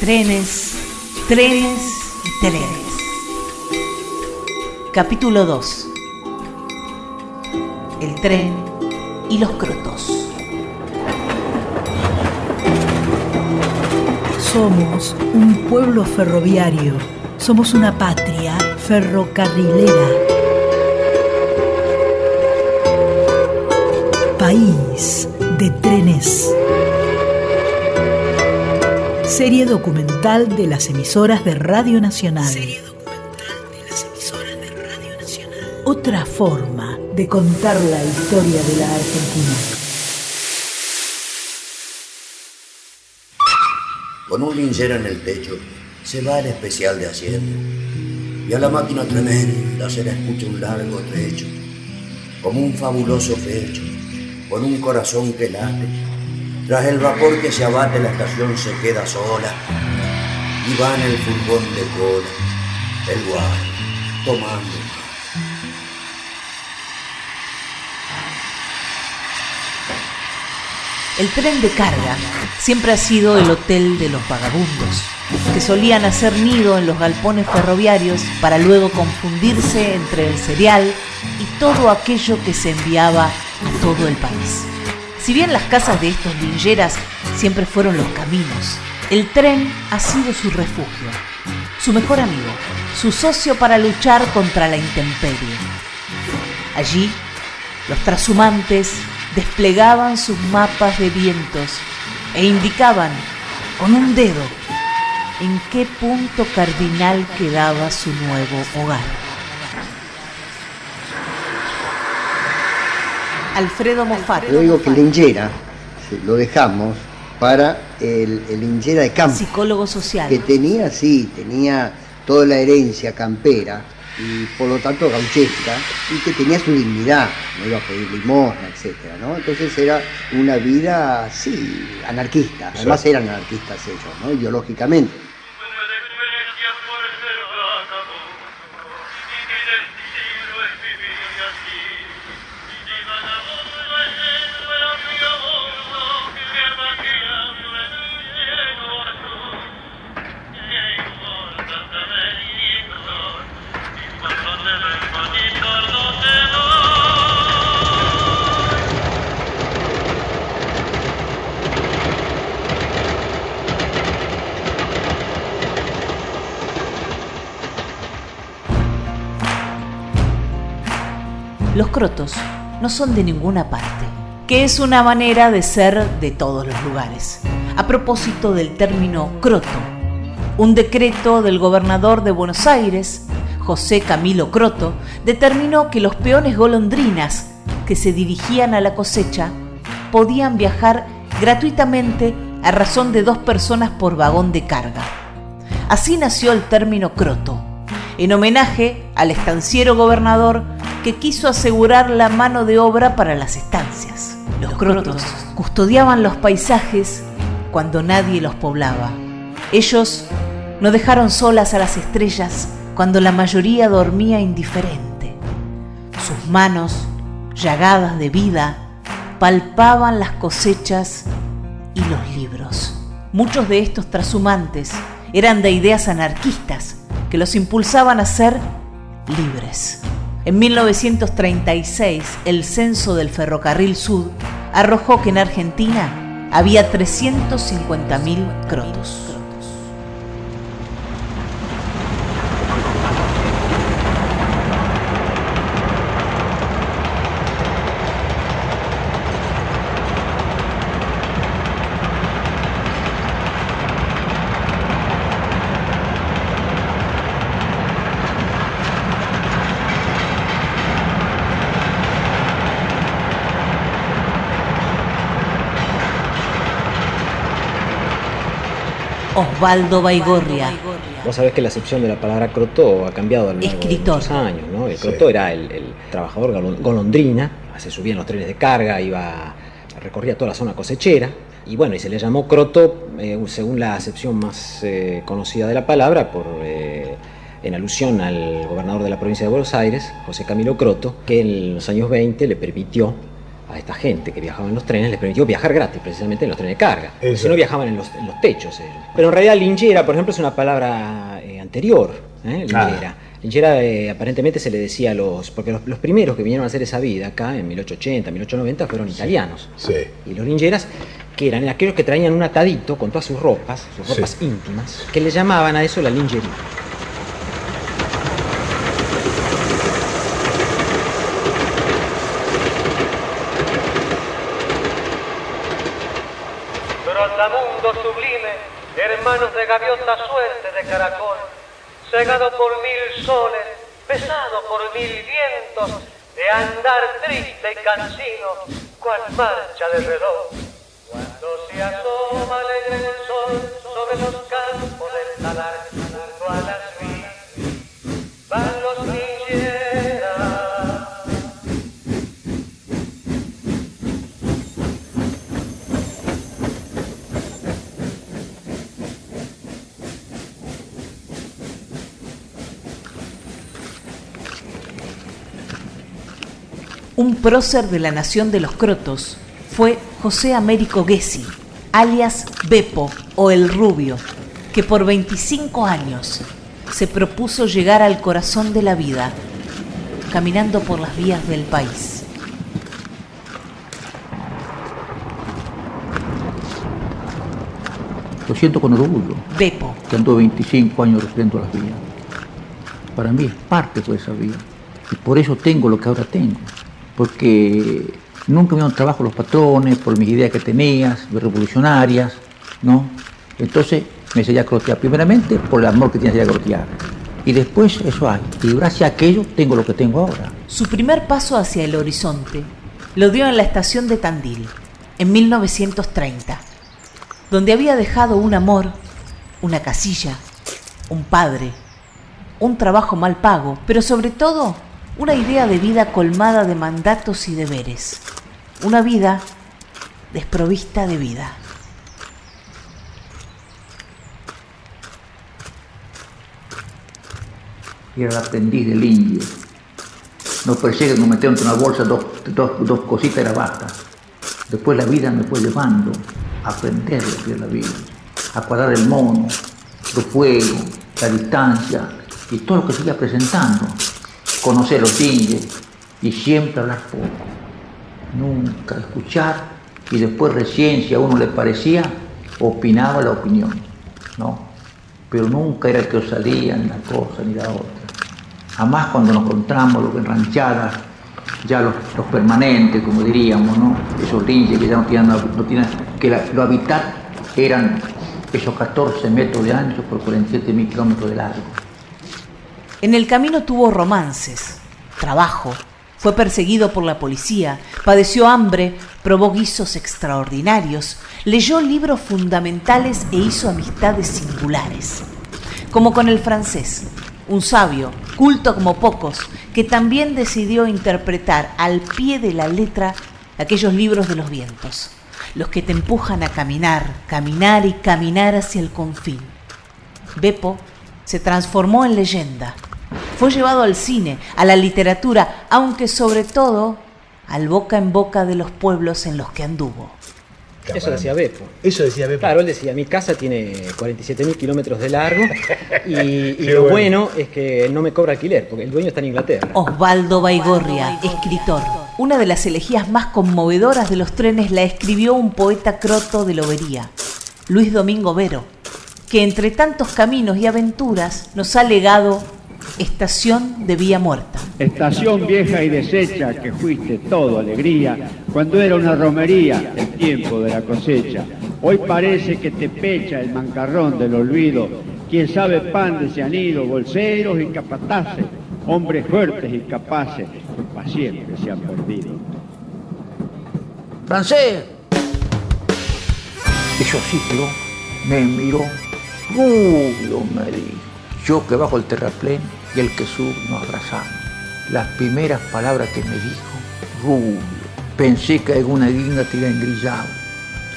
Trenes, trenes y trenes. Capítulo 2. El tren y los crotos. Somos un pueblo ferroviario. Somos una patria ferrocarrilera. País de trenes. Serie documental de las emisoras de Radio Nacional. Serie documental de las emisoras de Radio Nacional. Otra forma de contar la historia de la Argentina. Con un linchera en el techo se va el especial de Hacienda. Y a la máquina tremenda se le escucha un largo trecho, como un fabuloso pecho, con un corazón que late tras el vapor que se abate la estación se queda sola y va en el furgón de cola, el guardia, tomando El tren de carga siempre ha sido el hotel de los vagabundos, que solían hacer nido en los galpones ferroviarios para luego confundirse entre el cereal y todo aquello que se enviaba a todo el país. Si bien las casas de estos lingeras siempre fueron los caminos, el tren ha sido su refugio, su mejor amigo, su socio para luchar contra la intemperie. Allí, los trashumantes desplegaban sus mapas de vientos e indicaban con un dedo en qué punto cardinal quedaba su nuevo hogar. Alfredo Moffat. Yo digo que Lingera lo dejamos para el, el de campo. Psicólogo social. Que tenía, sí, tenía toda la herencia campera y por lo tanto gauchesca y que tenía su dignidad, no iba a pedir limosna, etcétera, ¿no? Entonces era una vida, sí, anarquista, además eran anarquistas ellos, ¿no? Ideológicamente. Crotos no son de ninguna parte, que es una manera de ser de todos los lugares. A propósito del término croto, un decreto del gobernador de Buenos Aires, José Camilo Croto, determinó que los peones golondrinas que se dirigían a la cosecha podían viajar gratuitamente a razón de dos personas por vagón de carga. Así nació el término croto, en homenaje al estanciero gobernador que quiso asegurar la mano de obra para las estancias. Los crotos custodiaban los paisajes cuando nadie los poblaba. Ellos no dejaron solas a las estrellas cuando la mayoría dormía indiferente. Sus manos, llagadas de vida, palpaban las cosechas y los libros. Muchos de estos trashumantes eran de ideas anarquistas que los impulsaban a ser libres. En 1936, el censo del ferrocarril Sud arrojó que en Argentina había 350.000 crotos. Osvaldo Baigorria. Vos sabés que la acepción de la palabra croto ha cambiado a lo largo de muchos años, ¿no? El croto era el, trabajador golondrina, se subía en los trenes de carga, iba, recorría toda la zona cosechera, y bueno, y se le llamó croto eh, según la acepción más eh, conocida de la palabra, por, eh, en alusión al gobernador de la provincia de Buenos Aires, José Camilo Croto, que en los años 20 le permitió a esta gente que viajaba en los trenes, les permitió viajar gratis precisamente en los trenes de carga. Si no viajaban en los, techos ellos. Pero en realidad linchera, por ejemplo, es una palabra eh, anterior, ¿eh? linchera. Linchera eh, aparentemente se le decía a los... Porque los, primeros que vinieron a hacer esa vida acá en 1880, 1890 fueron italianos. Sí. Y los lincheras que eran aquellos que traían un atadito con todas sus ropas, sus ropas íntimas, que le llamaban a eso la lingerie. Gaviota suerte de caracol, cegado por mil soles, pesado por mil vientos, de andar triste y cansino, cual marcha de reloj. Cuando se asoma alegre el sol sobre los campos del talar, junto a las vías, van los Un prócer de la nación de los crotos fue José Américo Gessi, alias Bepo o El Rubio, que por 25 años se propuso llegar al corazón de la vida, caminando por las vías del país. Lo siento con orgullo. Bepo. Que ando 25 años recorriendo las vías. Para mí es parte de esa vía. Y por eso tengo lo que ahora tengo porque nunca me dieron trabajo los patrones por mis ideas que tenías, revolucionarias, ¿no? Entonces me enseñé a crotear, primeramente por el amor que tienes a crotear. Y después eso hay. Y gracias a aquello tengo lo que tengo ahora. Su primer paso hacia el horizonte lo dio en la estación de Tandil, en 1930, donde había dejado un amor, una casilla, un padre, un trabajo mal pago, pero sobre todo una idea de vida colmada de mandatos y deberes, una vida desprovista de vida. Era el aprendiz del indio. No persigue, nos metieron en una bolsa dos, dos, cositas era basta. Después la vida me fue llevando a aprender lo que es la vida, a cuadrar el mono, el fuego, la distancia y todo lo que sigue presentando conocer los indios y siempre hablar poco, nunca escuchar y después recién si a uno le parecía, opinaba la opinión, ¿no? Pero nunca era el que salía ni la cosa ni la otra. Jamás cuando nos encontramos los ranchadas, ya los, permanentes, como diríamos, ¿no? Esos linches que ya no tienen, no tienen que lo habitat eran esos 14 metros de ancho por 47 mil kilómetros de largo. En el camino tuvo romances, trabajo, fue perseguido por la policía, padeció hambre, probó guisos extraordinarios, leyó libros fundamentales e hizo amistades singulares. Como con el francés, un sabio, culto como pocos, que también decidió interpretar al pie de la letra aquellos libros de los vientos, los que te empujan a caminar, caminar y caminar hacia el confín. Beppo se transformó en leyenda fue llevado al cine, a la literatura, aunque sobre todo al boca en boca de los pueblos en los que anduvo. Eso decía Beppo. Eso decía Beppo. Claro, él decía, mi casa tiene 47.000 kilómetros de largo y, lo bueno. es que no me cobra alquiler, porque el dueño está en Inglaterra. Osvaldo Baigorria, escritor. Una de las elegías más conmovedoras de los trenes la escribió un poeta croto de Lobería, Luis Domingo Vero, que entre tantos caminos y aventuras nos ha legado Estación de Vía Muerta. Estación vieja y deshecha que fuiste todo alegría cuando era una romería el tiempo de la cosecha. Hoy parece que te pecha el mancarrón del olvido. Quien sabe pan de se han ido, bolseros y capataces, hombres fuertes y capaces que para siempre se han perdido. Francés. Esos siglos me miró, rubio me dijo yo que bajo el terraplén y el que sube nos abrazamos. Las primeras palabras que me dijo, rubio. Pensé que alguna guinda te iba engrillado.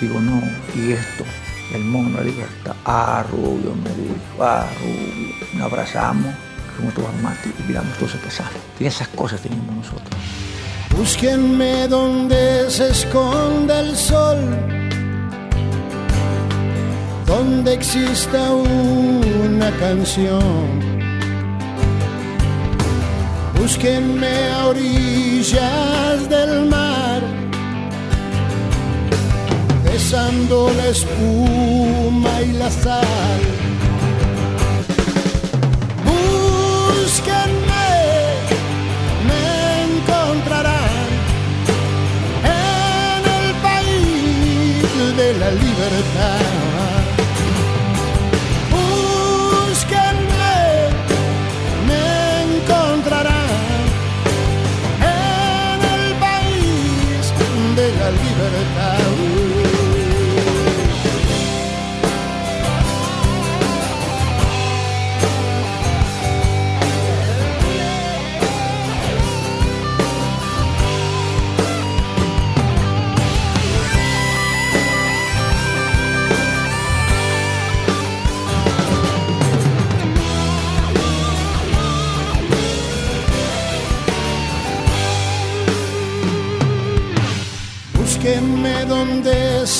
Digo, no, y esto, el mono de libertad. Ah, rubio, me dijo, ah, rubio. Nos abrazamos, fuimos todos armados y miramos todo se pasar. Y esas cosas teníamos nosotros. Búsquenme donde se esconde el sol, donde exista una canción. Búsquenme a orillas del mar, besando la espuma y la sal. Búsquenme, me encontrarán en el país de la libertad.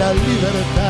La libertad.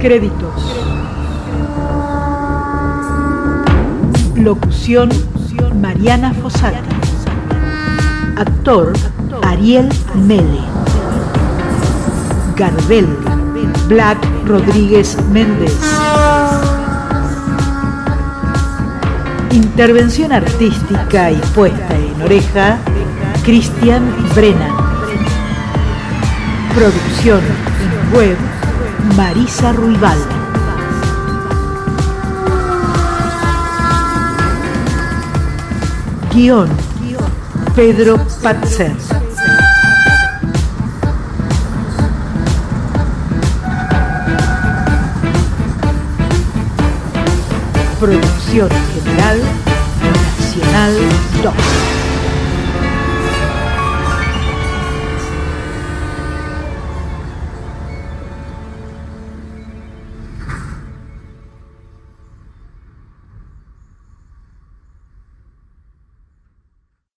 Créditos. Locución Mariana Fossati. Actor Ariel Mele. Gardel Black Rodríguez Méndez. Intervención artística y puesta en oreja Cristian Brennan. Producción web Marisa Ruibal. Guión Pedro Patzer. Producción General Nacional 2.